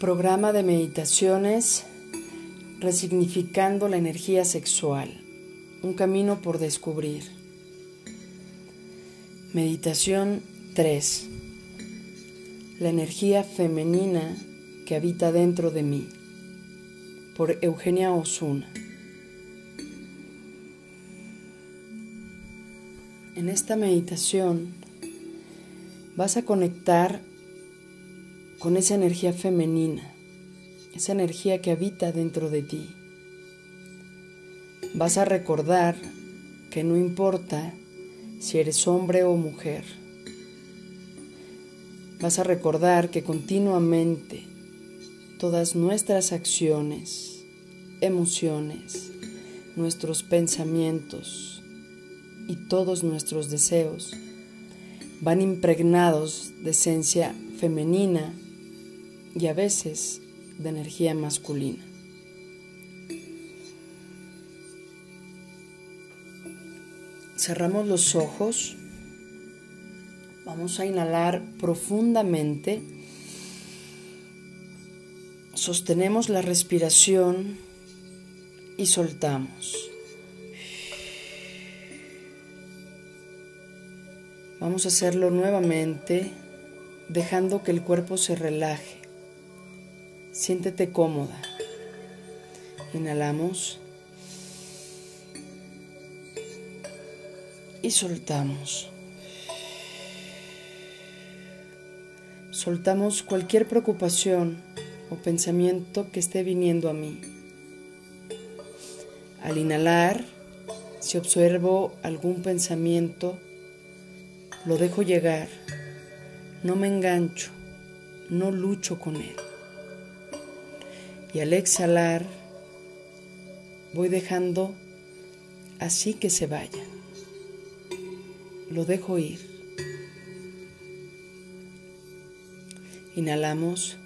Programa de meditaciones Resignificando la energía sexual. Un camino por descubrir. Meditación 3. La energía femenina que habita dentro de mí. Por Eugenia Osuna. En esta meditación vas a conectar con esa energía femenina, esa energía que habita dentro de ti. Vas a recordar que no importa si eres hombre o mujer. Vas a recordar que continuamente todas nuestras acciones, emociones, nuestros pensamientos y todos nuestros deseos van impregnados de esencia femenina y a veces de energía masculina. Cerramos los ojos. Vamos a inhalar profundamente. Sostenemos la respiración y soltamos. Vamos a hacerlo nuevamente, dejando que el cuerpo se relaje. Siéntete cómoda. Inhalamos. Y soltamos. Soltamos cualquier preocupación o pensamiento que esté viniendo a mí. Al inhalar, si observo algún pensamiento, lo dejo llegar, no me engancho, no lucho con él. Y al exhalar, voy dejando así que se vaya. Lo dejo ir. Inhalamos.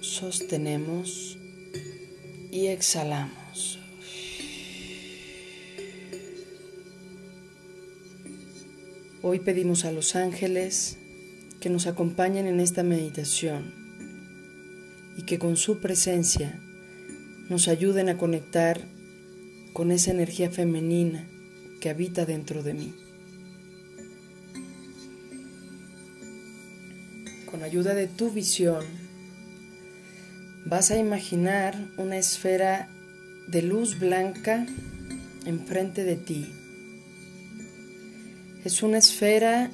Sostenemos y exhalamos. Hoy pedimos a los ángeles que nos acompañen en esta meditación y que con su presencia nos ayuden a conectar con esa energía femenina que habita dentro de mí. Con ayuda de tu visión, vas a imaginar una esfera de luz blanca enfrente de ti. Es una esfera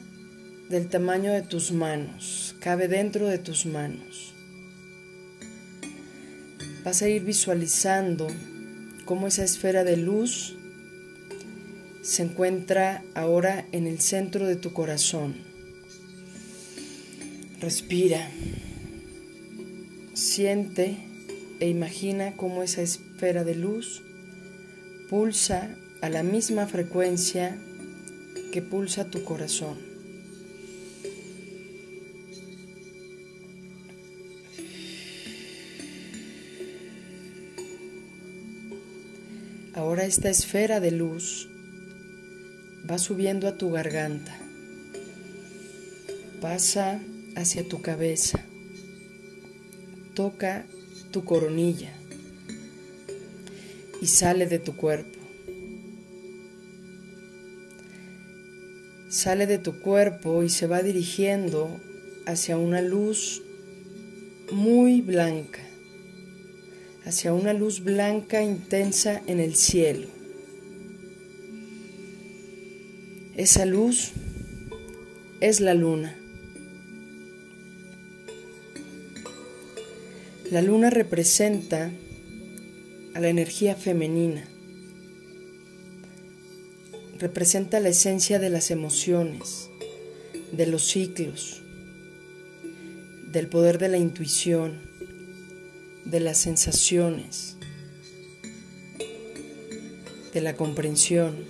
del tamaño de tus manos, cabe dentro de tus manos vas a ir visualizando cómo esa esfera de luz se encuentra ahora en el centro de tu corazón. Respira, siente e imagina cómo esa esfera de luz pulsa a la misma frecuencia que pulsa tu corazón. Ahora esta esfera de luz va subiendo a tu garganta, pasa hacia tu cabeza, toca tu coronilla y sale de tu cuerpo. Sale de tu cuerpo y se va dirigiendo hacia una luz muy blanca hacia una luz blanca intensa en el cielo. Esa luz es la luna. La luna representa a la energía femenina, representa la esencia de las emociones, de los ciclos, del poder de la intuición, de las sensaciones, de la comprensión.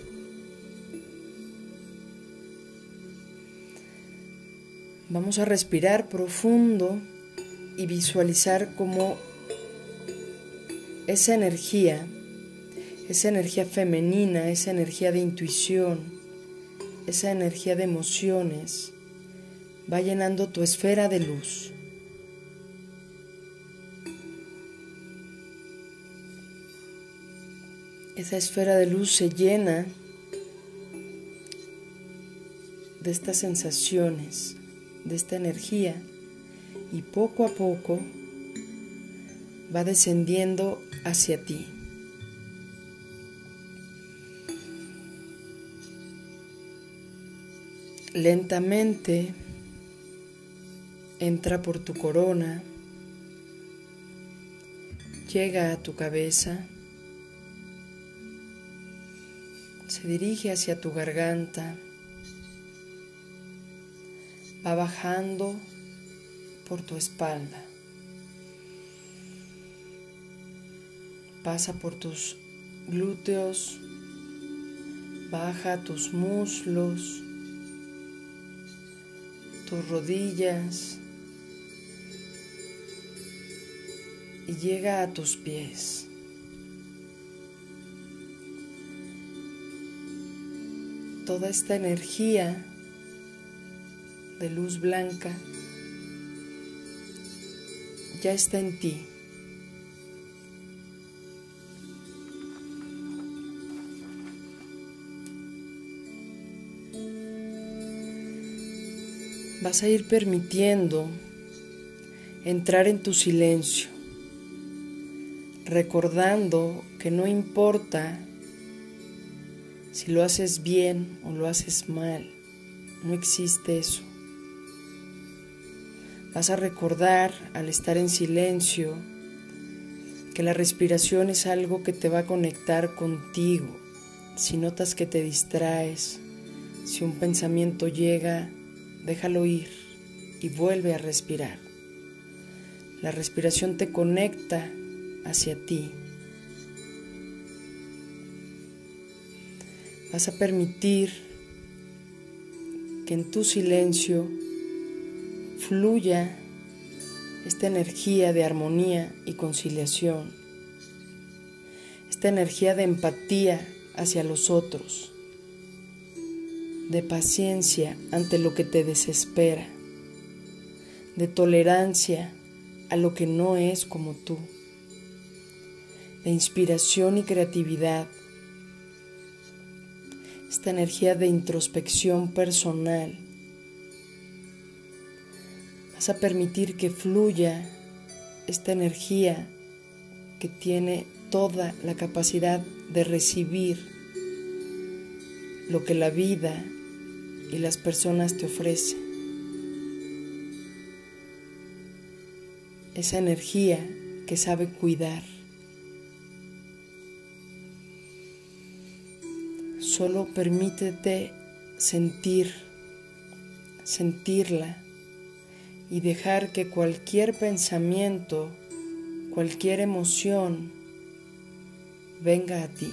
Vamos a respirar profundo y visualizar cómo esa energía, esa energía femenina, esa energía de intuición, esa energía de emociones, va llenando tu esfera de luz. Esa esfera de luz se llena de estas sensaciones, de esta energía y poco a poco va descendiendo hacia ti. Lentamente entra por tu corona, llega a tu cabeza, se dirige hacia tu garganta, va bajando por tu espalda, pasa por tus glúteos, baja tus muslos, tus rodillas. Y llega a tus pies. Toda esta energía de luz blanca ya está en ti. Vas a ir permitiendo entrar en tu silencio, recordando que no importa si lo haces bien o lo haces mal, no existe eso. Vas a recordar al estar en silencio que la respiración es algo que te va a conectar contigo. Si notas que te distraes, si un pensamiento llega, déjalo ir y vuelve a respirar. La respiración te conecta hacia ti. Vas a permitir que en tu silencio fluya esta energía de armonía y conciliación, esta energía de empatía hacia los otros de paciencia ante lo que te desespera, de tolerancia a lo que no es como tú, de inspiración y creatividad, esta energía de introspección personal. Vas a permitir que fluya esta energía que tiene toda la capacidad de recibir lo que la vida y las personas te ofrecen. Esa energía que sabe cuidar. Solo permítete sentir, sentirla y dejar que cualquier pensamiento, cualquier emoción venga a ti.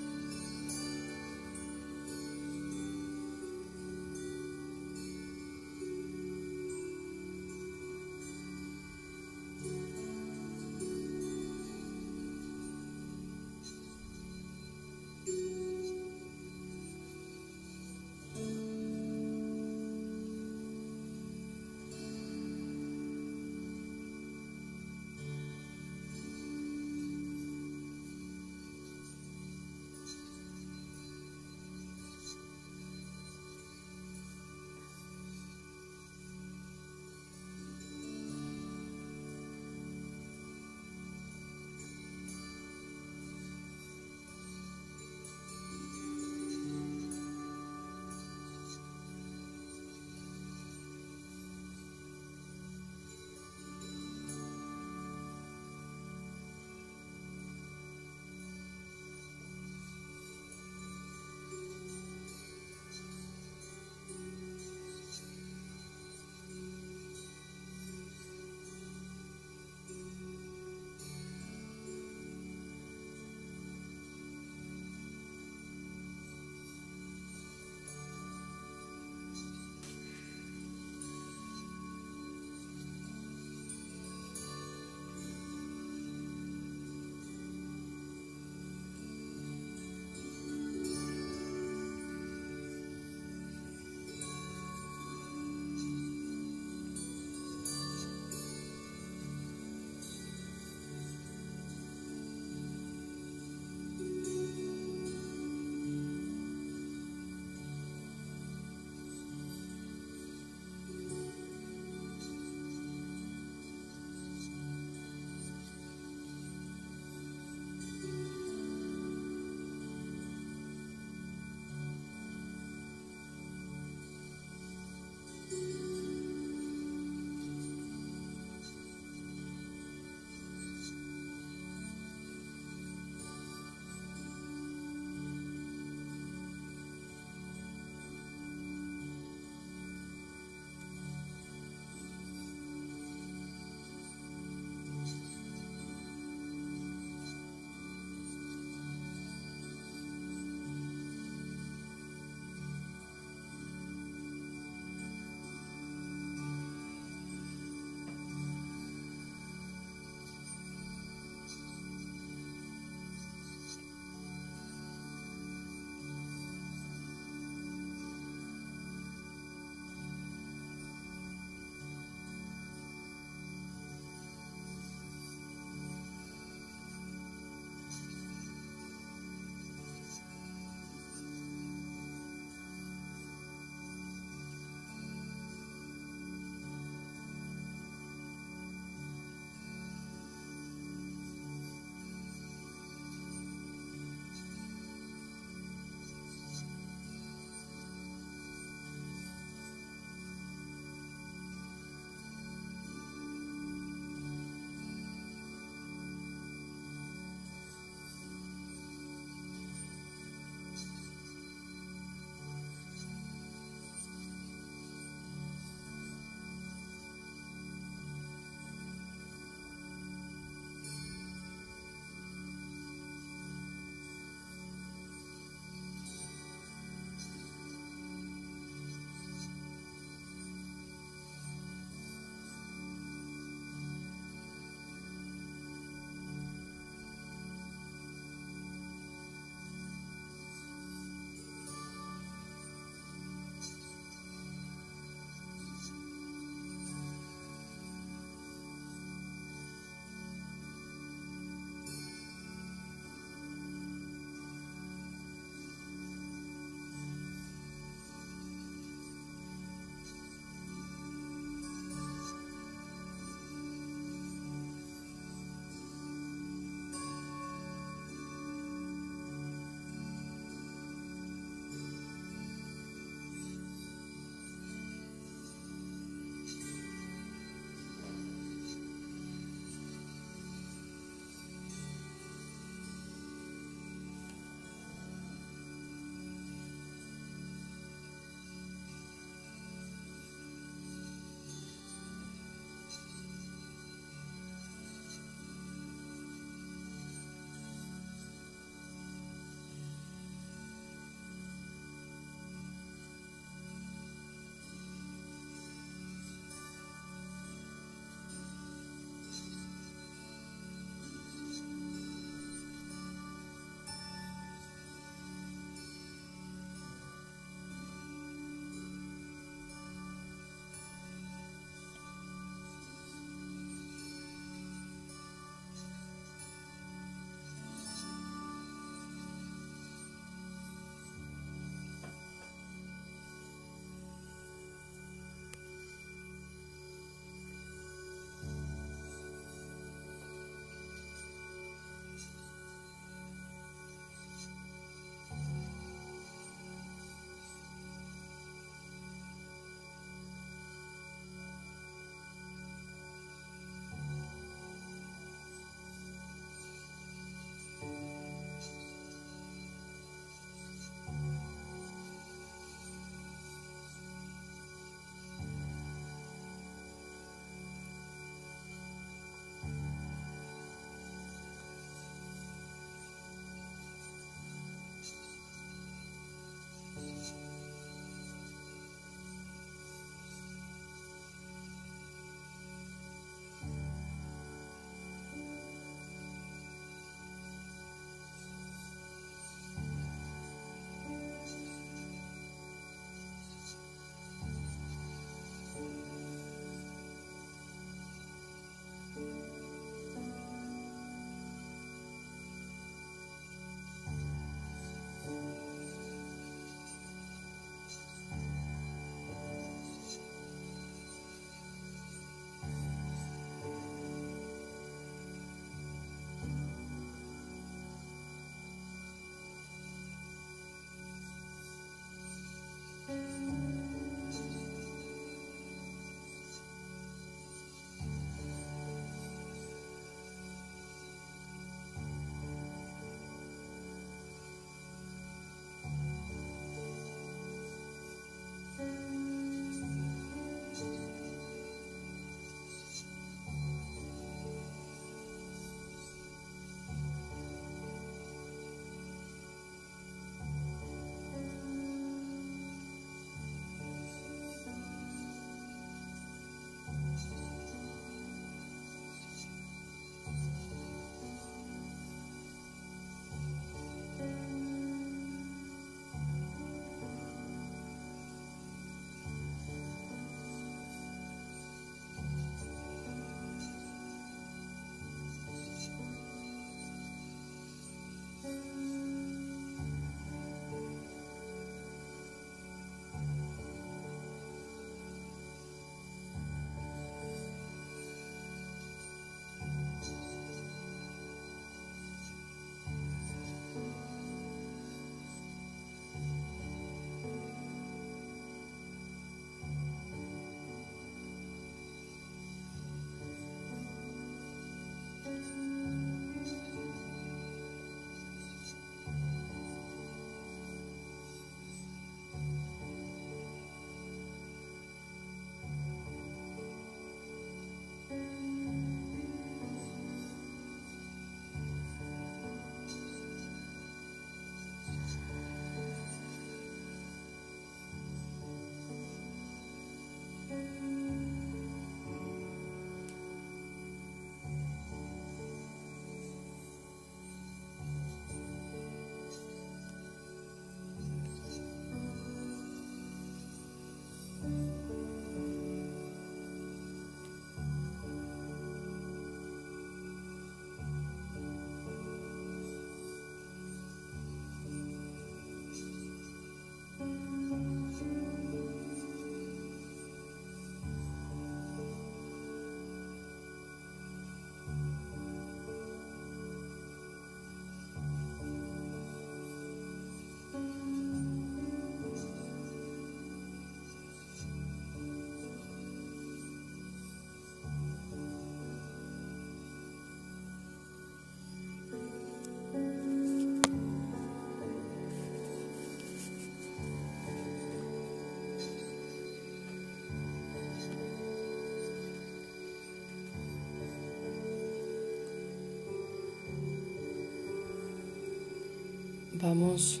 Vamos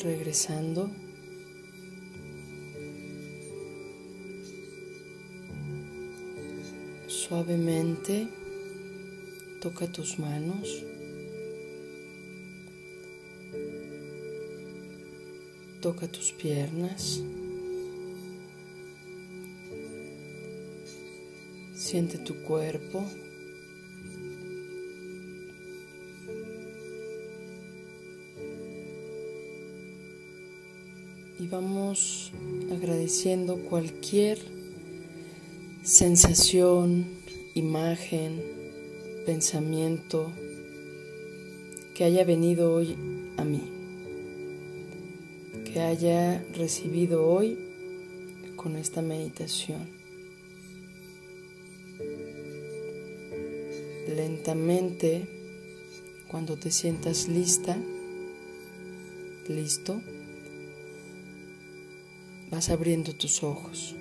regresando. Suavemente toca tus manos. Toca tus piernas. Siente tu cuerpo. Y vamos agradeciendo cualquier sensación, imagen, pensamiento que haya venido hoy a mí, que haya recibido hoy con esta meditación. Lentamente, cuando te sientas lista, listo, vas abriendo tus ojos.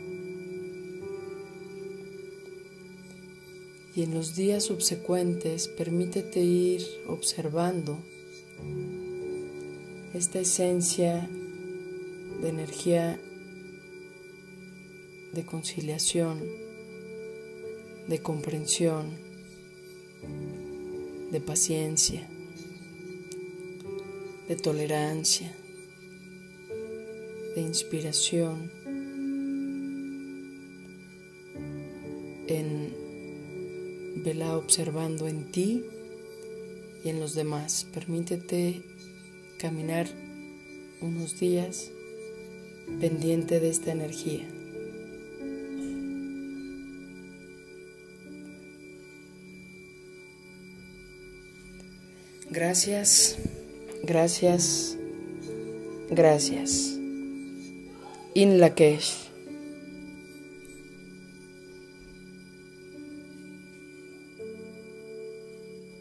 Y en los días subsecuentes permítete ir observando esta esencia de energía de conciliación, de comprensión, de paciencia, de tolerancia, de inspiración en vela observando en ti y en los demás. Permítete caminar unos días pendiente de esta energía. Gracias, gracias, gracias. In Lakesh.